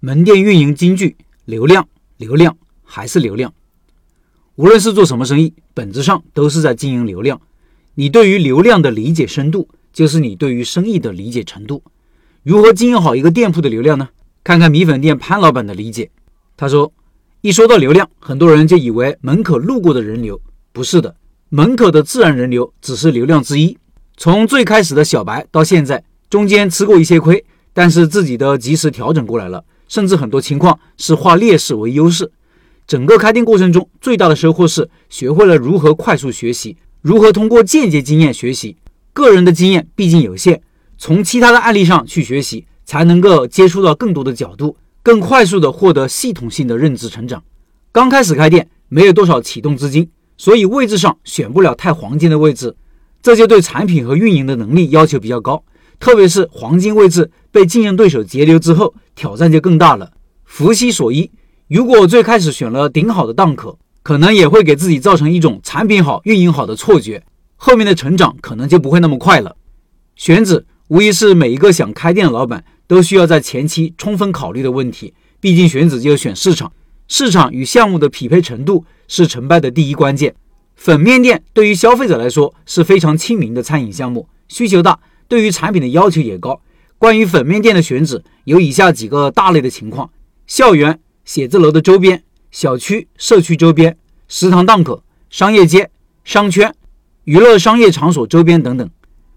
门店运营金句：流量，流量，还是流量。无论是做什么生意，本质上都是在经营流量。你对于流量的理解深度，就是你对于生意的理解程度。如何经营好一个店铺的流量呢？看看米粉店潘老板的理解。他说：“一说到流量，很多人就以为门口路过的人流，不是的，门口的自然人流只是流量之一。从最开始的小白到现在，中间吃过一些亏，但是自己的及时调整过来了。”甚至很多情况是化劣势为优势。整个开店过程中，最大的收获是学会了如何快速学习，如何通过间接经验学习。个人的经验毕竟有限，从其他的案例上去学习，才能够接触到更多的角度，更快速地获得系统性的认知成长。刚开始开店，没有多少启动资金，所以位置上选不了太黄金的位置，这就对产品和运营的能力要求比较高。特别是黄金位置被竞争对手截流之后，挑战就更大了。福兮所依，如果最开始选了顶好的档口，可能也会给自己造成一种产品好、运营好的错觉，后面的成长可能就不会那么快了。选址无疑是每一个想开店的老板都需要在前期充分考虑的问题。毕竟选址就要选市场，市场与项目的匹配程度是成败的第一关键。粉面店对于消费者来说是非常亲民的餐饮项目，需求大。对于产品的要求也高。关于粉面店的选址，有以下几个大类的情况：校园、写字楼的周边、小区、社区周边、食堂档口、商业街、商圈、娱乐商业场所周边等等。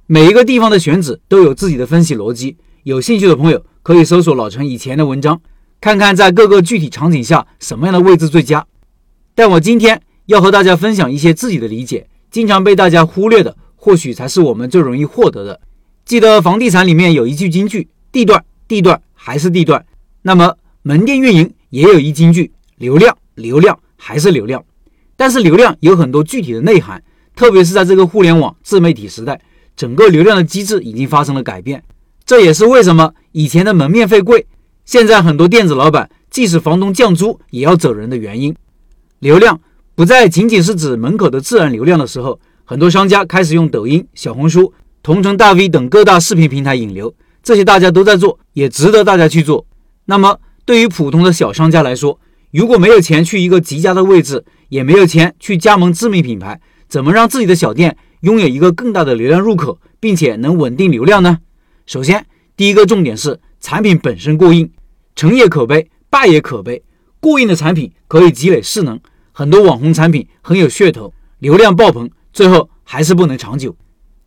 每一个地方的选址都有自己的分析逻辑。有兴趣的朋友可以搜索老陈以前的文章，看看在各个具体场景下什么样的位置最佳。但我今天要和大家分享一些自己的理解，经常被大家忽略的，或许才是我们最容易获得的。记得房地产里面有一句金句：地段，地段还是地段。那么门店运营也有一金句：流量，流量还是流量。但是流量有很多具体的内涵，特别是在这个互联网自媒体时代，整个流量的机制已经发生了改变。这也是为什么以前的门面费贵，现在很多店子老板即使房东降租也要走人的原因。流量不再仅仅是指门口的自然流量的时候，很多商家开始用抖音、小红书。同城大 V 等各大视频平台引流，这些大家都在做，也值得大家去做。那么，对于普通的小商家来说，如果没有钱去一个极佳的位置，也没有钱去加盟知名品牌，怎么让自己的小店拥有一个更大的流量入口，并且能稳定流量呢？首先，第一个重点是产品本身过硬，成也可悲，败也可悲。过硬的产品可以积累势能，很多网红产品很有噱头，流量爆棚，最后还是不能长久。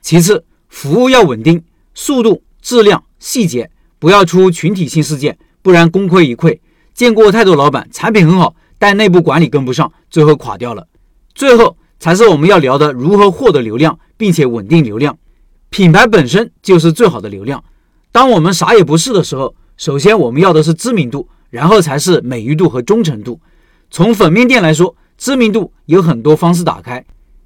其次，服务要稳定，速度、质量、细节不要出群体性事件，不然功亏一篑。见过太多老板，产品很好，但内部管理跟不上，最后垮掉了。最后才是我们要聊的如何获得流量，并且稳定流量。品牌本身就是最好的流量。当我们啥也不是的时候，首先我们要的是知名度，然后才是美誉度和忠诚度。从粉面店来说，知名度有很多方式打开。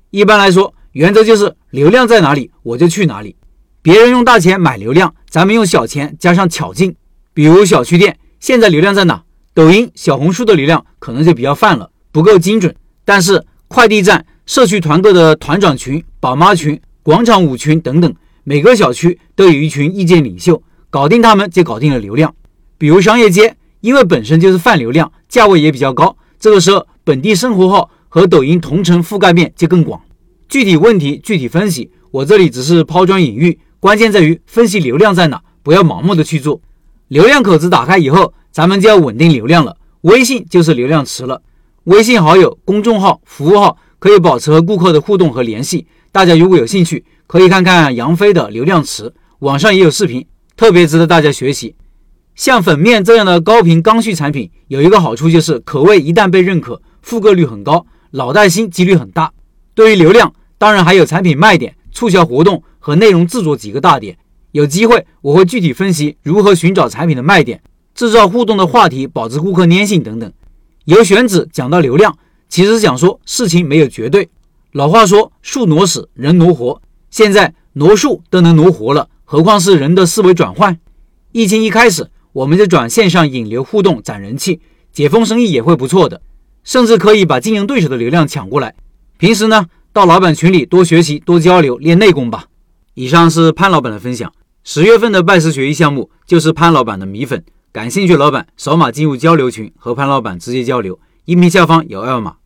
一般来说。原则就是流量在哪里，我就去哪里。别人用大钱买流量，咱们用小钱加上巧劲。比如小区店，现在流量在哪？抖音、小红书的流量可能就比较泛了，不够精准。但是快递站、社区团购的团长群、宝妈群、广场舞群等等，每个小区都有一群意见领袖，搞定他们就搞定了流量。比如商业街，因为本身就是泛流量，价位也比较高，这个时候本地生活号和抖音同城覆盖面就更广。具体问题具体分析，我这里只是抛砖引玉，关键在于分析流量在哪，不要盲目的去做。流量口子打开以后，咱们就要稳定流量了。微信就是流量池了，微信好友、公众号、服务号可以保持和顾客的互动和联系。大家如果有兴趣，可以看看杨飞的流量池，网上也有视频，特别值得大家学习。像粉面这样的高频刚需产品，有一个好处就是口味一旦被认可，复购率很高，老带新几率很大。对于流量，当然还有产品卖点、促销活动和内容制作几个大点。有机会我会具体分析如何寻找产品的卖点，制造互动的话题，保持顾客粘性等等。由选址讲到流量，其实想说事情没有绝对。老话说树挪死，人挪活。现在挪树都能挪活了，何况是人的思维转换？疫情一开始，我们就转线上引流互动攒人气，解封生意也会不错的，甚至可以把竞争对手的流量抢过来。平时呢，到老板群里多学习、多交流、练内功吧。以上是潘老板的分享。十月份的拜师学艺项目就是潘老板的米粉，感兴趣老板扫码进入交流群和潘老板直接交流，音频下方有二维码。